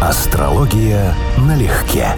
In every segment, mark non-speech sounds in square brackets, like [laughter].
Астрология налегке.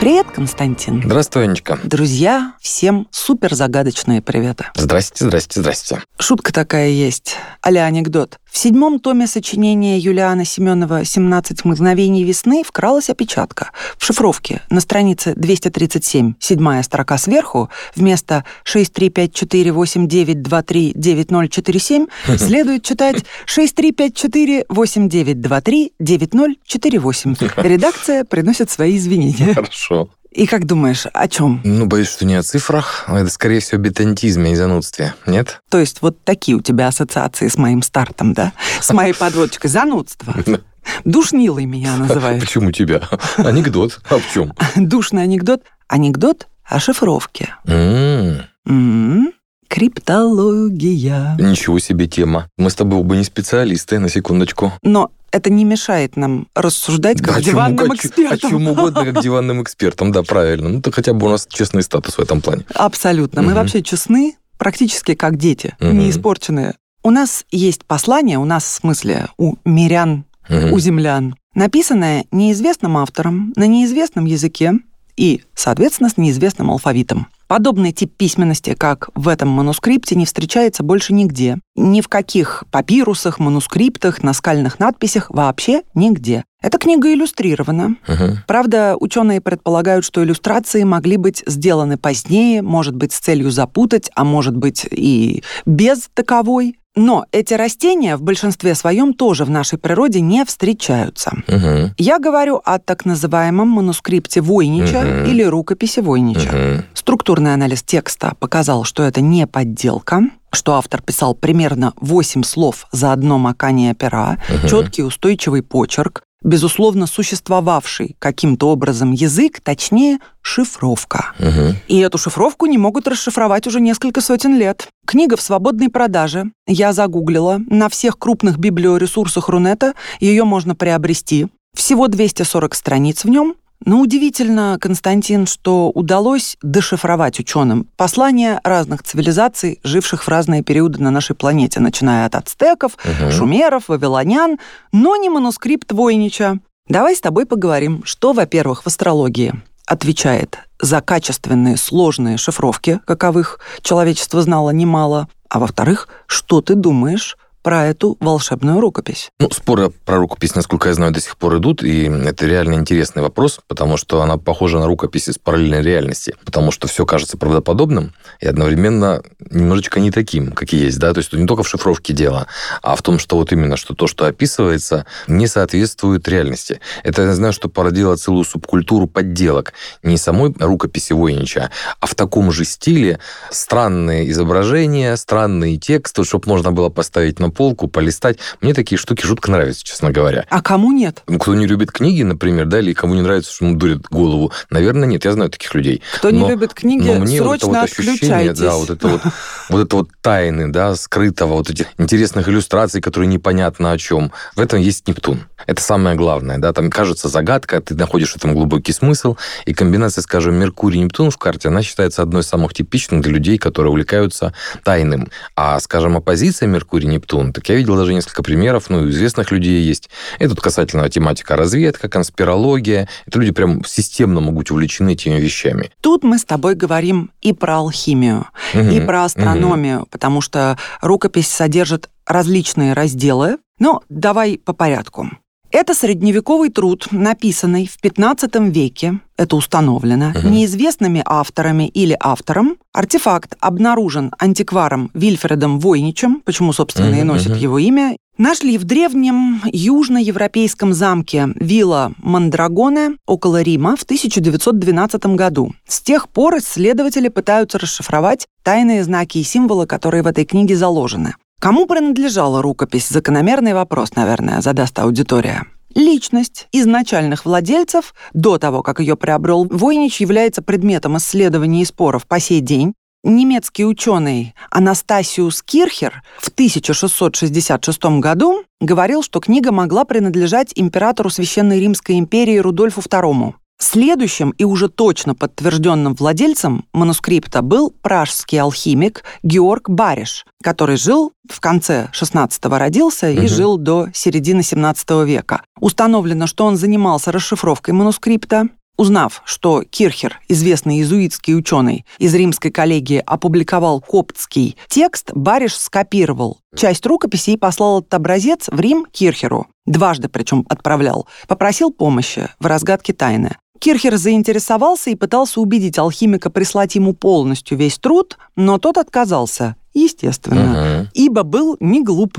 Привет, Константин. Здравствуй, Анечка. Друзья, всем супер загадочные приветы. Здрасте, здрасте, здрасте. Шутка такая есть, а анекдот. В седьмом томе сочинения Юлиана Семенова «17 мгновений весны» вкралась опечатка. В шифровке на странице 237, седьмая строка сверху, вместо 6354892399047 следует читать 6354892399048. [laughs] Редакция приносит свои извинения. Хорошо. И как думаешь, о чем? Ну, боюсь, что не о цифрах. а Это, скорее всего, бетантизме и занудстве. Нет? То есть вот такие у тебя ассоциации с моим стартом, да? С моей подводочкой. Занудство. [laughs] Душнилой меня [laughs] называют. Почему тебя? Анекдот. А в чем? [laughs] Душный анекдот. Анекдот о шифровке. М, М, Криптология. Ничего себе тема. Мы с тобой оба не специалисты, на секундочку. Но это не мешает нам рассуждать как о чем, диванным о чем- экспертам. О чем угодно, как [laughs] диванным экспертом, да, правильно. Ну, то хотя бы у нас честный статус в этом плане. Абсолютно. Мы вообще честны, практически как дети, Мгм. не испорченные. У нас есть послание, у нас в смысле у мирян, у землян, написанное неизвестным автором на неизвестном языке и, соответственно, с неизвестным алфавитом. Подобный тип письменности, как в этом манускрипте, не встречается больше нигде. Ни в каких папирусах, манускриптах, наскальных надписях, вообще нигде. Эта книга иллюстрирована. Мгм. Правда, ученые предполагают, что иллюстрации могли быть сделаны позднее, может быть, с целью запутать, а может быть и без таковой. Но эти растения в большинстве своем тоже в нашей природе не встречаются. Мгм. Я говорю о так называемом манускрипте Войнича Мгм. или рукописи Войнича. Мгм. Структурный анализ текста показал, что это не подделка, что автор писал примерно 8 слов за одно макание пера, Мгм. четкий устойчивый почерк, безусловно существовавший каким-то образом язык, точнее, шифровка. Мгм. И эту шифровку не могут расшифровать уже несколько сотен лет. Книга в свободной продаже. Я загуглила. На всех крупных библиоресурсах Рунета ее можно приобрести. Всего 240 страниц в нем. Но удивительно, Константин, что удалось дешифровать ученым послания разных цивилизаций, живших в разные периоды на нашей планете, начиная от ацтеков, Мгм. шумеров, вавилонян, но не манускрипт Войнича. Давай с тобой поговорим, что, во-первых, в астрологии отвечает за качественные сложные шифровки, каковых человечество знало немало, а во-вторых, что ты думаешь про эту волшебную рукопись? Ну, споры про рукопись, насколько я знаю, до сих пор идут, и это реально интересный вопрос, потому что она похожа на рукопись из параллельной реальности, потому что все кажется правдоподобным и одновременно немножечко не таким, как и есть, да, то есть не только в шифровке дело, а в том, что вот именно, что то, что описывается, не соответствует реальности. Это, я знаю, что породило целую субкультуру подделок, не самой рукописи Войнича, а в таком же стиле странные изображения, странные тексты, чтобы можно было поставить на полку, полистать. Мне такие штуки жутко нравятся, честно говоря. А кому нет? Ну, кто не любит книги, например, да, или кому не нравится, что ему дурит голову, наверное, нет, я знаю таких людей. Кто не Но- любит книги, но мне вот это срочно вот ощущение, да, вот это вот, вот это вот тайны, да, скрытого, вот этих интересных иллюстраций, которые непонятно о чем. В этом есть Нептун. Это самое главное, да, там кажется загадка, ты находишь в этом глубокий смысл, и комбинация, скажем, Меркурий и Нептун в карте, она считается одной из самых типичных для людей, которые увлекаются тайным. А, скажем, оппозиция Меркурий-Нептун, так я видел даже несколько примеров, ну, известных людей есть. Это тут касательно тематика разведка, конспирология. Это люди прям системно могут увлечены этими вещами. Тут мы с тобой говорим и про алхимию, и Мгм. про астрономию, потому что рукопись содержит различные разделы. Но давай по порядку. Это средневековый труд, написанный в 15 веке, это установлено, Мгм. неизвестными авторами или автором. Артефакт обнаружен антикваром Вильфредом Войничем, почему, собственно, и Мгм, носит мгм. его имя. Нашли в древнем южноевропейском замке Вилла Мандрагоне около Рима в 1912 году. С тех пор исследователи пытаются расшифровать тайные знаки и символы, которые в этой книге заложены. Кому принадлежала рукопись? Закономерный вопрос, наверное, задаст аудитория. Личность изначальных владельцев до того, как ее приобрел Войнич, является предметом исследований и споров по сей день. Немецкий ученый Анастасиус Кирхер в 1666 году говорил, что книга могла принадлежать императору Священной Римской империи Рудольфу II. Следующим и уже точно подтвержденным владельцем манускрипта был пражский алхимик Георг Бариш, который жил в конце 16-го родился и угу. жил до середины 17 века. Установлено, что он занимался расшифровкой манускрипта, Узнав, что Кирхер, известный иезуитский ученый из римской коллегии, опубликовал коптский текст, Бариш скопировал часть рукописи и послал этот образец в Рим Кирхеру. Дважды причем отправлял. Попросил помощи в разгадке тайны. Кирхер заинтересовался и пытался убедить алхимика прислать ему полностью весь труд, но тот отказался. Естественно, угу. ибо был не глуп.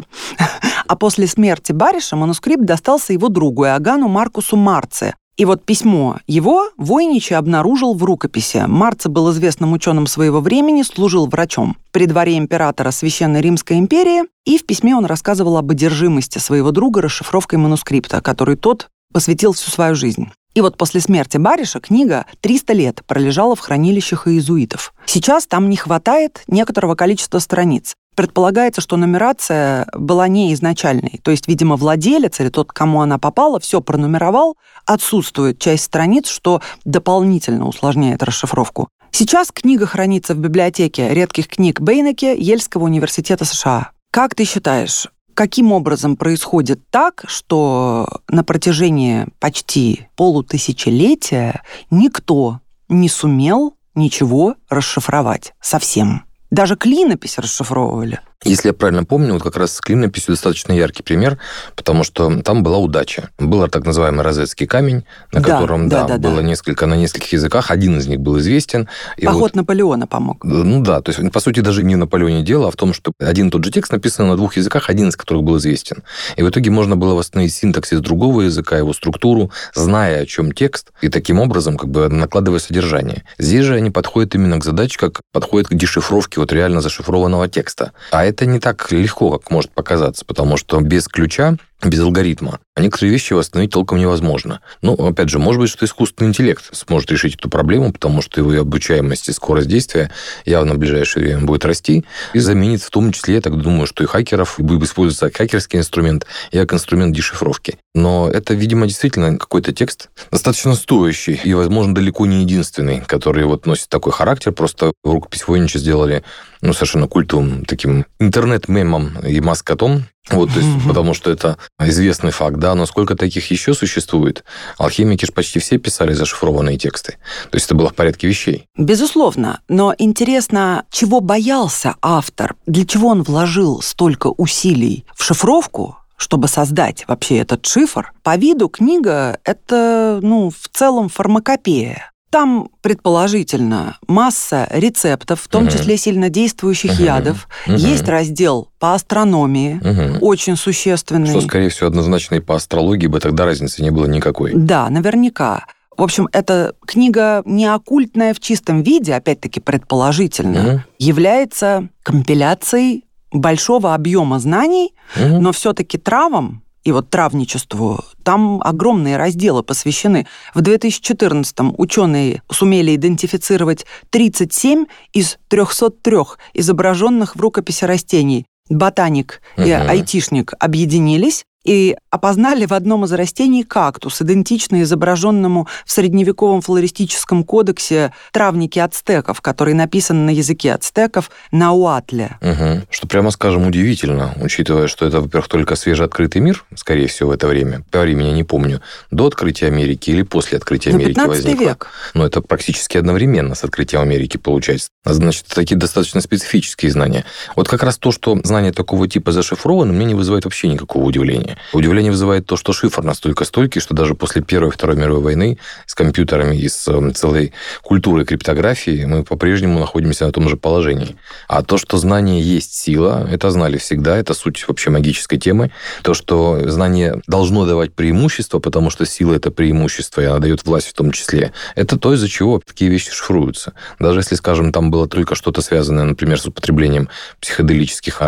А после смерти Бариша манускрипт достался его другу Иоганну Маркусу Марце, и вот письмо его Войничий обнаружил в рукописи. Марца был известным ученым своего времени, служил врачом при дворе императора Священной Римской империи, и в письме он рассказывал об одержимости своего друга расшифровкой манускрипта, который тот посвятил всю свою жизнь. И вот после смерти Бариша книга 300 лет пролежала в хранилищах иезуитов. Сейчас там не хватает некоторого количества страниц. Предполагается, что нумерация была не изначальной. То есть, видимо, владелец или тот, кому она попала, все пронумеровал, отсутствует часть страниц, что дополнительно усложняет расшифровку. Сейчас книга хранится в библиотеке редких книг Бейнеке Ельского университета США. Как ты считаешь, каким образом происходит так, что на протяжении почти полутысячелетия никто не сумел ничего расшифровать совсем? Даже клинопись расшифровывали. Если я правильно помню, вот как раз с клинописью достаточно яркий пример, потому что там была удача. Был так называемый розетский камень, на да, котором да, да, да, было да. несколько на нескольких языках, один из них был известен. И Поход вот, Наполеона помог. Ну да, то есть, по сути, даже не в Наполеоне дело, а в том, что один и тот же текст написан на двух языках, один из которых был известен. И в итоге можно было восстановить синтаксис другого языка, его структуру, зная, о чем текст, и таким образом как бы накладывая содержание. Здесь же они подходят именно к задаче, как подходят к дешифровке вот реально зашифрованного текста. А это не так легко, как может показаться, потому что без ключа без алгоритма. А некоторые вещи восстановить толком невозможно. Ну, опять же, может быть, что искусственный интеллект сможет решить эту проблему, потому что его обучаемость и скорость действия явно в ближайшее время будет расти и заменит в том числе, я так думаю, что и хакеров, и будет использоваться хакерский инструмент, и как инструмент дешифровки. Но это, видимо, действительно какой-то текст достаточно стоящий и, возможно, далеко не единственный, который вот носит такой характер. Просто рукопись Войнича сделали ну, совершенно культовым таким интернет-мемом и маскотом, вот, то есть, потому что это известный факт, да, но сколько таких еще существует? Алхимики же почти все писали зашифрованные тексты. То есть это было в порядке вещей. Безусловно, но интересно, чего боялся автор? Для чего он вложил столько усилий в шифровку, чтобы создать вообще этот шифр? По виду книга — это, ну, в целом фармакопея. Там, предположительно, масса рецептов, в том угу. числе сильнодействующих угу. ядов. Угу. Есть раздел по астрономии, угу. очень существенный. Что, скорее всего, однозначно и по астрологии бы тогда разницы не было никакой. Да, наверняка. В общем, эта книга не оккультная в чистом виде, опять-таки предположительно, угу. является компиляцией большого объема знаний, угу. но все-таки травам и вот травничеству, там огромные разделы посвящены. В 2014-м ученые сумели идентифицировать 37 из 303 изображенных в рукописи растений. Ботаник угу. и айтишник объединились и опознали в одном из растений кактус, идентичный изображенному в средневековом флористическом кодексе травнике ацтеков, который написан на языке ацтеков на уатле. Угу. Что прямо скажем удивительно, учитывая, что это, во-первых, только свежеоткрытый мир, скорее всего, в это время. По времени не помню, до открытия Америки или после открытия Америки 15 возникло. век. Но это практически одновременно с открытием Америки получается. Значит, такие достаточно специфические знания. Вот как раз то, что знания такого типа зашифрованы, мне не вызывает вообще никакого удивления. Удивление вызывает то, что шифр настолько стойкий, что даже после Первой и Второй мировой войны с компьютерами и с эм, целой культурой криптографии мы по-прежнему находимся на том же положении. А то, что знание есть сила, это знали всегда, это суть вообще магической темы. То, что знание должно давать преимущество, потому что сила – это преимущество, и она дает власть в том числе. Это то, из-за чего такие вещи шифруются. Даже если, скажем, там было только что-то связанное, например, с употреблением психоделических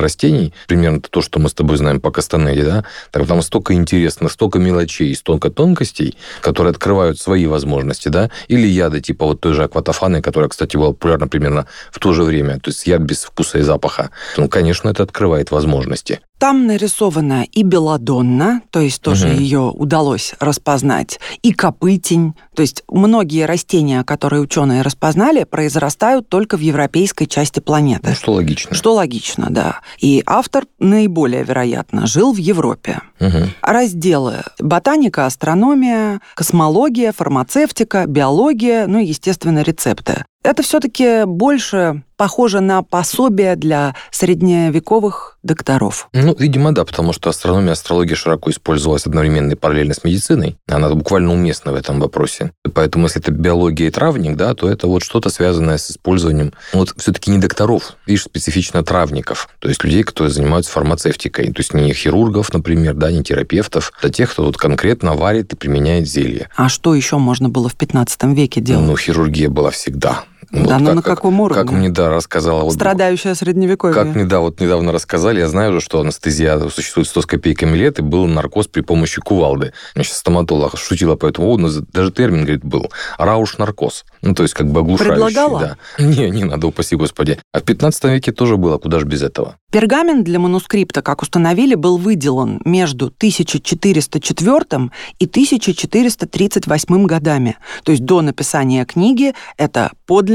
примерно то, что мы с тобой знаем по Кастанеде, да, так там столько интересных, столько мелочей, столько тонкостей, которые открывают свои возможности, да, или яды типа вот той же акватофаны, которая, кстати, была популярна примерно в то же время, то есть яд без вкуса и запаха. Ну, конечно, это открывает возможности. Там нарисована и белладонна, то есть тоже угу. ее удалось распознать, и копытень, то есть многие растения, которые ученые распознали, произрастают только в европейской части планеты. Ну, что логично. Что логично, да. И автор наиболее вероятно жил в Европе. Угу. Разделы ботаника, астрономия, космология, фармацевтика, биология, ну и, естественно, рецепты. Это все-таки больше похоже на пособие для средневековых докторов. Ну, видимо, да, потому что астрономия и астрология широко использовалась одновременно и параллельно с медициной. Она буквально уместна в этом вопросе. Поэтому, если это биология и травник, да, то это вот что-то связанное с использованием, вот все-таки не докторов, видишь, специфично травников, то есть людей, которые занимаются фармацевтикой, то есть не хирургов, например, да, не терапевтов, а тех, кто вот конкретно варит и применяет зелье. А что еще можно было в 15 веке делать? Ну, хирургия была всегда. Вот да, но как, на каком уровне? Как мне, да, рассказала... Вот, Страдающая средневековье. Как мне, да, вот недавно рассказали, я знаю уже, что анестезия существует 100 с копейками лет, и был наркоз при помощи кувалды. Мне сейчас стоматолог шутила по этому поводу, даже термин, говорит, был. Рауш-наркоз. Ну, то есть как бы оглушающий. Предлагала? Да. [laughs] Не, не надо, упаси господи. А в 15 веке тоже было, куда же без этого. Пергамент для манускрипта, как установили, был выделан между 1404 и 1438 годами. То есть до написания книги это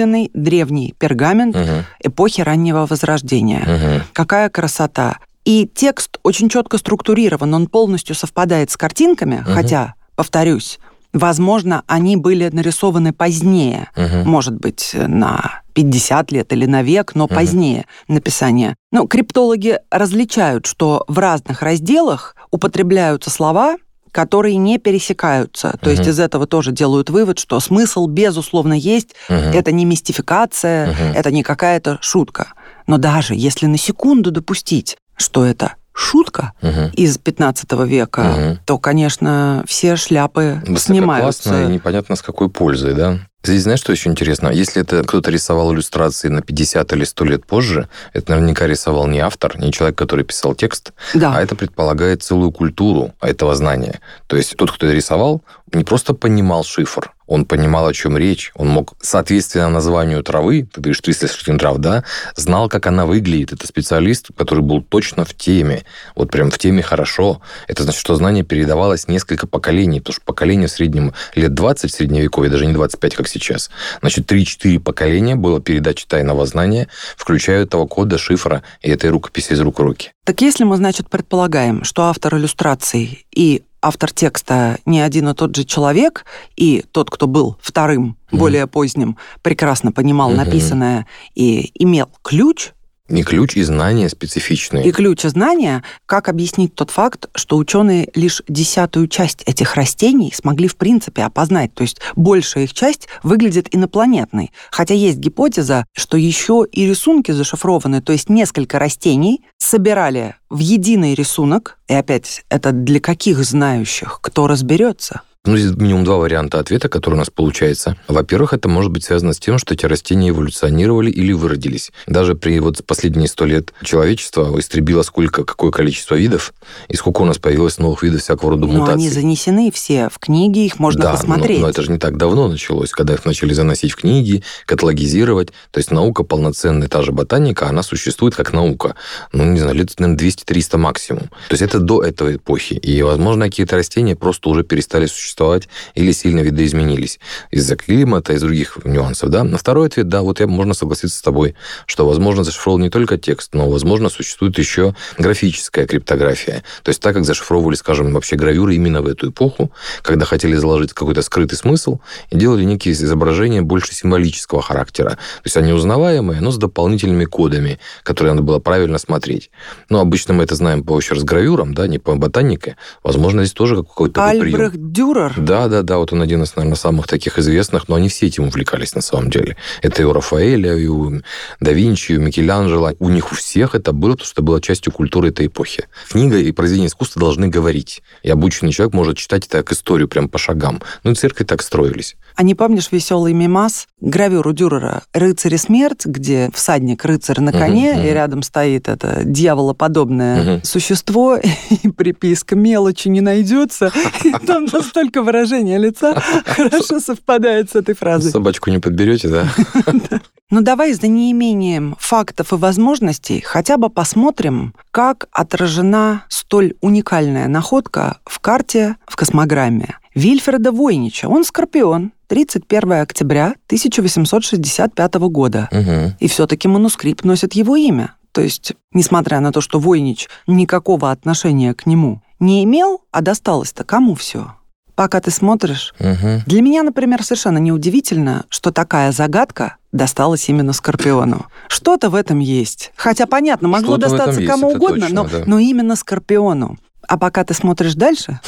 подлинный древний пергамент угу. эпохи раннего Возрождения. Угу. Какая красота! И текст очень четко структурирован, он полностью совпадает с картинками, угу. хотя, повторюсь, Возможно, они были нарисованы позднее, угу. может быть, на 50 лет или на век, но угу. позднее написания. Но криптологи различают, что в разных разделах употребляются слова, которые не пересекаются. То угу. есть из этого тоже делают вывод, что смысл, безусловно, есть. Угу. Это не мистификация, угу. это не какая-то шутка. Но даже если на секунду допустить, что это шутка угу. из 15 века, угу. то, конечно, все шляпы снимаются. и непонятно с какой пользой, да? Здесь знаешь, что еще интересно? Если это кто-то рисовал иллюстрации на 50 или 100 лет позже, это наверняка рисовал не автор, не человек, который писал текст, да. а это предполагает целую культуру этого знания. То есть тот, кто рисовал, не просто понимал шифр, он понимал, о чем речь, он мог, соответственно названию травы, ты говоришь 300 с трав, да, знал, как она выглядит. Это специалист, который был точно в теме, вот прям в теме хорошо. Это значит, что знание передавалось несколько поколений, потому что поколение в среднем лет 20 в средневековье, даже не 25, как сейчас. Значит, 3-4 поколения было передача тайного знания, включая этого кода, шифра и этой рукописи из рук в руки. Так если мы, значит, предполагаем, что автор иллюстраций и автор текста не один и тот же человек, и тот, кто был вторым, mm-hmm. более поздним, прекрасно понимал mm-hmm. написанное и имел ключ и ключ, и знания специфичные. И ключ, и знания. Как объяснить тот факт, что ученые лишь десятую часть этих растений смогли в принципе опознать? То есть большая их часть выглядит инопланетной. Хотя есть гипотеза, что еще и рисунки зашифрованы. То есть несколько растений собирали в единый рисунок. И опять, это для каких знающих? Кто разберется? Ну, здесь минимум два варианта ответа, которые у нас получается. Во-первых, это может быть связано с тем, что эти растения эволюционировали или выродились. Даже при вот последние сто лет человечество истребило сколько, какое количество видов, и сколько у нас появилось новых видов всякого рода мутаций. Но они занесены все в книги, их можно да, посмотреть. Но, но это же не так давно началось, когда их начали заносить в книги, каталогизировать. То есть наука полноценная, та же ботаника, она существует как наука. Ну, не знаю, лет, наверное, 200-300 максимум. То есть это до этой эпохи. И, возможно, какие-то растения просто уже перестали существовать существовать или сильно видоизменились из-за климата, из других нюансов. Да? На второй ответ, да, вот я можно согласиться с тобой, что, возможно, зашифровал не только текст, но, возможно, существует еще графическая криптография. То есть так, как зашифровывали, скажем, вообще гравюры именно в эту эпоху, когда хотели заложить какой-то скрытый смысл и делали некие изображения больше символического характера. То есть они узнаваемые, но с дополнительными кодами, которые надо было правильно смотреть. Но обычно мы это знаем по еще раз гравюрам, да, не по ботанике. Возможно, здесь тоже какой-то Альбрехт. Дюрер Дюрер? Да, да, да, вот он один из, наверное, самых таких известных, но они все этим увлекались на самом деле. Это и у Рафаэля, и у да Винчи, и у Микеланджело. У них у всех это было, потому что это было частью культуры этой эпохи. Книга и произведение искусства должны говорить. И обученный человек может читать это как историю, прям по шагам. Ну и церкви так строились. А не помнишь веселый мимас, гравюру Дюрера «Рыцарь и смерть», где всадник рыцарь на коне, uh-huh. и рядом стоит это дьяволоподобное uh-huh. существо, [laughs] и приписка «мелочи не найдется», [laughs] и там настолько выражение лица [laughs] хорошо совпадает с этой фразой. Собачку не подберете, да? [laughs] Ну давай за неимением фактов и возможностей хотя бы посмотрим, как отражена столь уникальная находка в карте в космограмме. Вильфреда Войнича, он скорпион, 31 октября 1865 года. Угу. И все-таки манускрипт носит его имя. То есть, несмотря на то, что Войнич никакого отношения к нему не имел, а досталось-то кому все? Пока ты смотришь. Угу. Для меня, например, совершенно неудивительно, что такая загадка досталась именно Скорпиону. Что-то в этом есть. Хотя, понятно, могло достаться есть, кому угодно, точно, но, да. но именно Скорпиону. А пока ты смотришь дальше,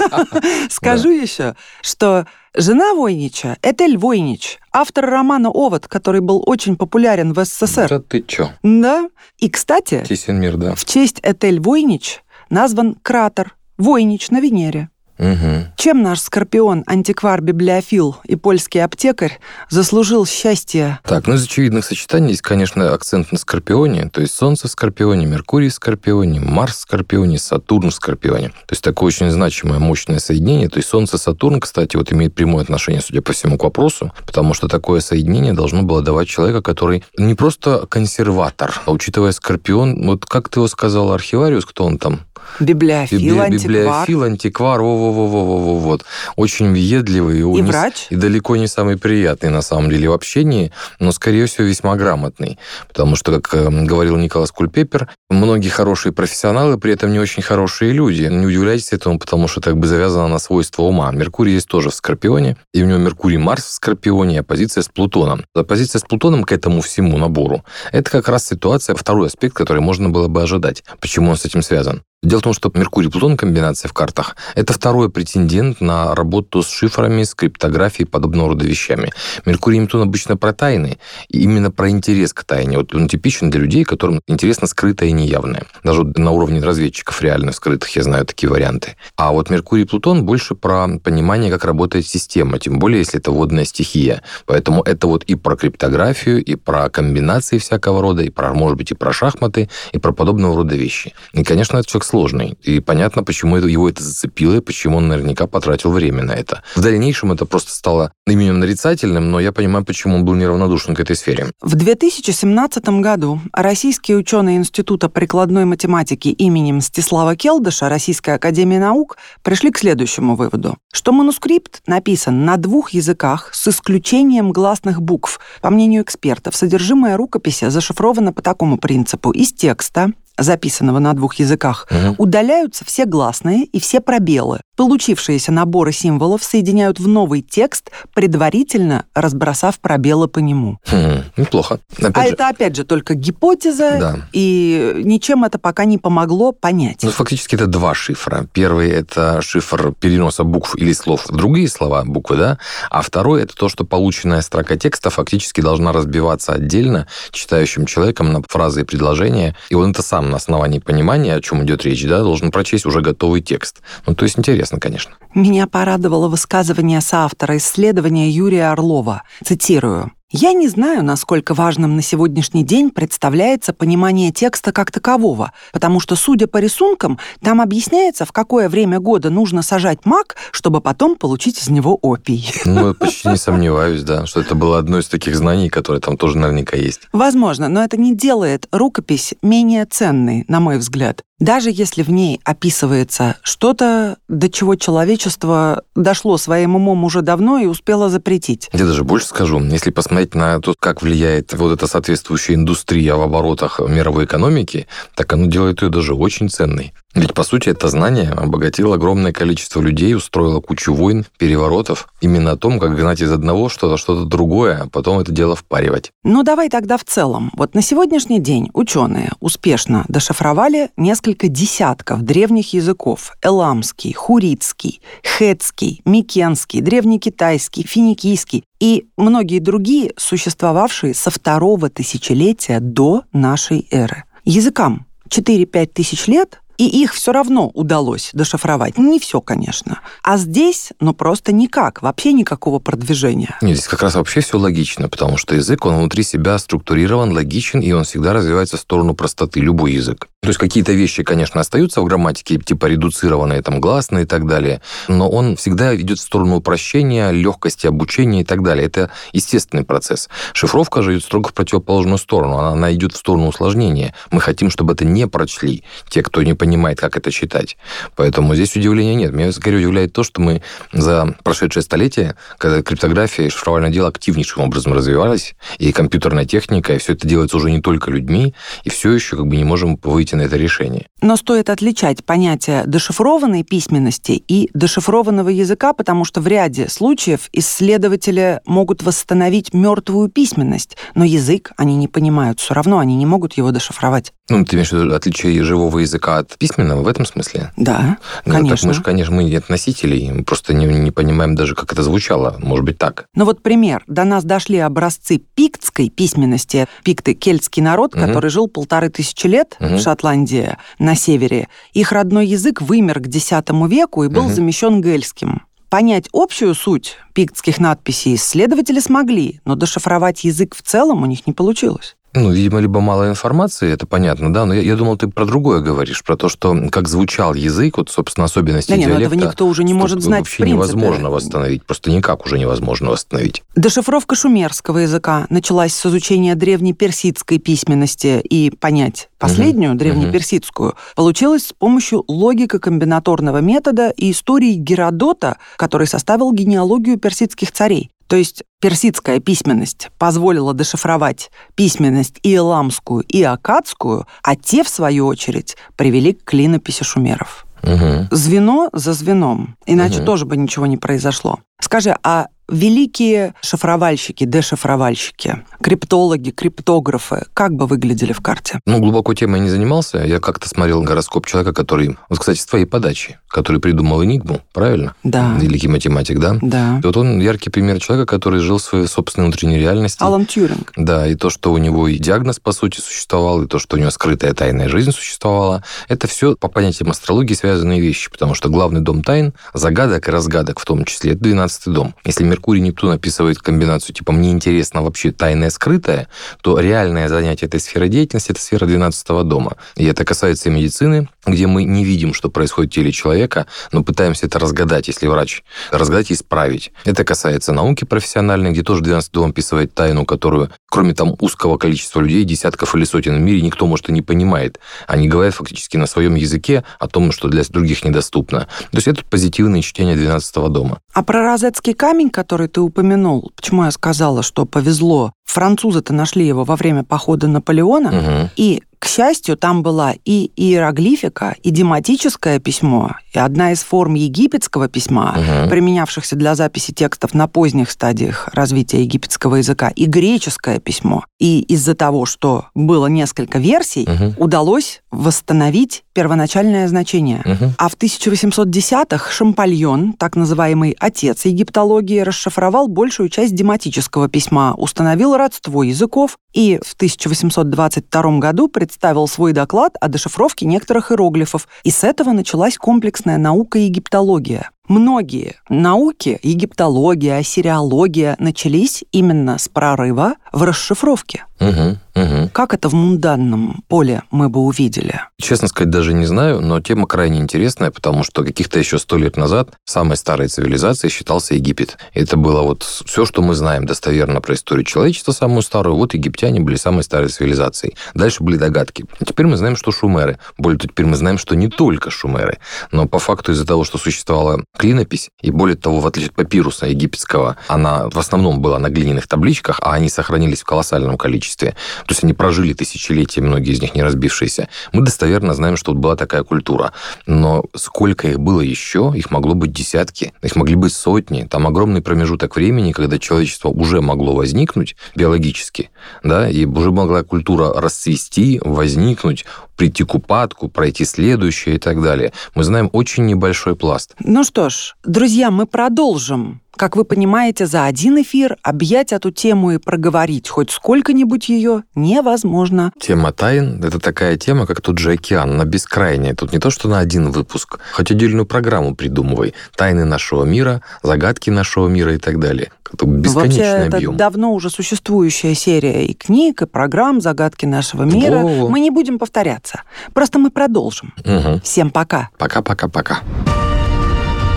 [laughs] скажу еще, что жена Войнича – Этель Войнич, автор романа «Овод», который был очень популярен в СССР. Да ты чё? Да. И, кстати, мир, да. в честь Этель Войнич назван кратер Войнич на Венере. Угу. Чем наш скорпион, антиквар, библиофил и польский аптекарь заслужил счастье? Так, ну из очевидных сочетаний есть, конечно, акцент на Скорпионе, то есть Солнце в Скорпионе, Меркурий в Скорпионе, Марс в Скорпионе, Сатурн в Скорпионе. То есть такое очень значимое, мощное соединение. То есть Солнце-Сатурн, кстати, вот имеет прямое отношение, судя по всему, к вопросу, потому что такое соединение должно было давать человека, который не просто консерватор, а учитывая Скорпион, вот как ты его сказал, архивариус, кто он там? Библиофил, Библи- антиквар Библиофил, антиквар, во-во-во-во-во, вот. Очень въедливый. и не с- врач. и далеко не самый приятный, на самом деле, в общении, но, скорее всего, весьма грамотный. Потому что, как э, говорил Николас Кульпепер, многие хорошие профессионалы, при этом не очень хорошие люди. Не удивляйтесь этому, потому что так бы завязано на свойства ума. Меркурий здесь тоже в Скорпионе, и у него Меркурий-Марс в Скорпионе, и оппозиция с Плутоном. Оппозиция с Плутоном к этому всему набору – это как раз ситуация, второй аспект, который можно было бы ожидать. Почему он с этим связан? Дело в том, что Меркурий-Плутон комбинация в картах – это второй претендент на работу с шифрами, с криптографией и подобного рода вещами. Меркурий и Нептун обычно про тайны, и именно про интерес к тайне. Вот он типичен для людей, которым интересно скрытое и неявное. Даже вот на уровне разведчиков реально скрытых я знаю такие варианты. А вот Меркурий и Плутон больше про понимание, как работает система, тем более, если это водная стихия. Поэтому это вот и про криптографию, и про комбинации всякого рода, и про, может быть, и про шахматы, и про подобного рода вещи. И, конечно, это человек сложный. И понятно, почему его это зацепило, и почему он наверняка потратил время на это. В дальнейшем это просто стало именем нарицательным, но я понимаю, почему он был неравнодушен к этой сфере. В 2017 году российские ученые Института прикладной математики имени Мстислава Келдыша Российской Академии Наук пришли к следующему выводу, что манускрипт написан на двух языках с исключением гласных букв. По мнению экспертов, содержимое рукописи зашифровано по такому принципу. Из текста, записанного на двух языках, Мгм. удаляются все гласные и все пробелы. Получившиеся наборы символов соединяют в новый текст, предварительно разбросав пробелы по нему. Хм, неплохо. Опять а же, это, опять же, только гипотеза, Да. и ничем это пока не помогло понять. Ну, фактически это два шифра. Первый – это шифр переноса букв или слов в другие слова, буквы, да? А второй – это то, что полученная строка текста фактически должна разбиваться отдельно читающим человеком на фразы и предложения, и он это сам на основании понимания, о чем идет речь, да, должен прочесть уже готовый текст. Ну, то есть интересно, конечно. Меня порадовало высказывание соавтора исследования Юрия Орлова. Цитирую. «Я не знаю, насколько важным на сегодняшний день представляется понимание текста как такового, потому что, судя по рисункам, там объясняется, в какое время года нужно сажать мак, чтобы потом получить из него опий». Ну, я почти не сомневаюсь, да, что это было одно из таких знаний, которые там тоже наверняка есть. Возможно, но это не делает рукопись менее ценной, на мой взгляд. Даже если в ней описывается что-то, до чего человечество дошло своим умом уже давно и успело запретить. Я даже больше скажу, если посмотреть на то, как влияет вот эта соответствующая индустрия в оборотах мировой экономики, так оно делает ее даже очень ценной. Ведь, по сути, это знание обогатило огромное количество людей, устроило кучу войн, переворотов, именно о том, как гнать из одного что-то, что-то другое, а потом это дело впаривать. Ну, давай тогда в целом. Вот на сегодняшний день ученые успешно дешифровали несколько десятков древних языков. Эламский, хуритский, хетский, микенский, древнекитайский, финикийский и многие другие, существовавшие со второго тысячелетия до нашей эры. Языкам 4-5 тысяч лет, И их все равно удалось дешифровать. Не все, конечно. А здесь, ну, просто никак. Вообще никакого продвижения. Нет, здесь как раз вообще все логично, потому что язык, он внутри себя структурирован, логичен, и он всегда развивается в сторону простоты, любой язык. То есть какие-то вещи, конечно, остаются в грамматике, типа редуцированные там гласные и так далее, но он всегда идет в сторону упрощения, легкости обучения и так далее. Это естественный процесс. Шифровка же идет строго в противоположную сторону. Она, она идет в сторону усложнения. Мы хотим, чтобы это не прочли те, кто не понимает, как это читать. Поэтому здесь удивления нет. Меня скорее удивляет то, что мы за прошедшее столетие, когда криптография и шифровальное дело активнейшим образом развивались, и компьютерная техника, и все это делается уже не только людьми, и все еще как бы не можем выйти на это решение. Но стоит отличать понятие дешифрованной письменности и дешифрованного языка, потому что в ряде случаев исследователи могут восстановить мертвую письменность, но язык они не понимают, все равно они не могут его дешифровать. Ну, ты имеешь в виду отличие живого языка от письменного в этом смысле? Да, ну, конечно. Так мы же, конечно, мы нет носителей, мы просто не, не понимаем даже, как это звучало. Может быть, так. Но вот пример. До нас дошли образцы пиктской письменности. Пикты – кельтский народ, угу. который жил полторы тысячи лет угу. в Шотландии на севере. Их родной язык вымер к X веку и был угу. замещен гельским. Понять общую суть пиктских надписей исследователи смогли, но дешифровать язык в целом у них не получилось. Ну, видимо, либо мало информации, это понятно, да, но я, я думал, ты про другое говоришь, про то, что как звучал язык, вот, собственно, особенности да диалекта. Нет, этого никто уже не может знать вообще в невозможно восстановить, просто никак уже невозможно восстановить. Дешифровка шумерского языка началась с изучения древнеперсидской письменности и понять последнюю, угу. древнеперсидскую, угу. получилось с помощью логико-комбинаторного метода и истории Геродота, который составил генеалогию персидских царей. То есть персидская письменность позволила дешифровать письменность и эламскую, и акадскую, а те, в свою очередь, привели к клинописи шумеров. Угу. Звено за звеном, иначе угу. тоже бы ничего не произошло. Скажи, а великие шифровальщики, дешифровальщики, криптологи, криптографы, как бы выглядели в карте? Ну, глубоко темой не занимался. Я как-то смотрел гороскоп человека, который, вот, кстати, с твоей подачи, который придумал Энигму, правильно? Да. Великий математик, да? Да. И вот он яркий пример человека, который жил в своей собственной внутренней реальности. Алан Тьюринг. Да, и то, что у него и диагноз, по сути, существовал, и то, что у него скрытая тайная жизнь существовала, это все по понятиям астрологии связанные вещи, потому что главный дом тайн, загадок и разгадок в том числе, это 12 дом. Если Меркурий Нептун описывает комбинацию типа «мне интересно вообще тайное скрытое», то реальное занятие этой сферы деятельности – это сфера 12 дома. И это касается и медицины, где мы не видим, что происходит в теле человека, но пытаемся это разгадать, если врач, разгадать и исправить. Это касается науки профессиональной, где тоже 12 дом описывает тайну, которую, кроме там узкого количества людей, десятков или сотен в мире, никто, может, и не понимает. Они говорят фактически на своем языке о том, что для других недоступно. То есть это позитивное чтение 12 дома. А про розетский камень, который ты упомянул, почему я сказала, что повезло? Французы-то нашли его во время похода Наполеона, угу. и к счастью, там была и иероглифика, и дематическое письмо, и одна из форм египетского письма, угу. применявшихся для записи текстов на поздних стадиях развития египетского языка, и греческое письмо. И из-за того, что было несколько версий, угу. удалось восстановить первоначальное значение. Угу. А в 1810-х Шампальон, так называемый отец египтологии, расшифровал большую часть дематического письма, установил родство языков и в 1822 году представил свой доклад о дешифровке некоторых иероглифов. И с этого началась комплексная наука египтология. Многие науки, египтология, ассириология, начались именно с прорыва в расшифровке. Угу, угу. Как это в мунданном поле мы бы увидели? Честно сказать, даже не знаю, но тема крайне интересная, потому что каких-то еще сто лет назад самой старой цивилизацией считался Египет. Это было вот все, что мы знаем достоверно про историю человечества, самую старую. Вот египтяне были самой старой цивилизацией. Дальше были догадки. Теперь мы знаем, что шумеры. Более того, теперь мы знаем, что не только шумеры. Но по факту из-за того, что существовала клинопись, и более того, в отличие от папируса египетского, она в основном была на глиняных табличках, а они сохранились в колоссальном количестве. То есть они прожили тысячелетия, многие из них не разбившиеся. Мы достоверно знаем, что вот была такая культура. Но сколько их было еще? Их могло быть десятки, их могли быть сотни. Там огромный промежуток времени, когда человечество уже могло возникнуть биологически, да, и уже могла культура расцвести, возникнуть, прийти к упадку, пройти следующее и так далее. Мы знаем очень небольшой пласт. Ну что ж, друзья, мы продолжим Как вы понимаете, за один эфир объять эту тему и проговорить хоть сколько-нибудь ее невозможно. Тема тайн – это такая тема, как тот же океан, она бескрайняя. Тут не то, что на один выпуск. Хоть отдельную программу придумывай. Тайны нашего мира, загадки нашего мира и так далее. Это бесконечный Вообще, объем. это давно уже существующая серия и книг, и программ «Загадки нашего мира». Во-во. Мы не будем повторяться. Просто мы продолжим. Угу. Всем пока. Пока-пока-пока.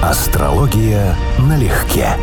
Астрология налегке.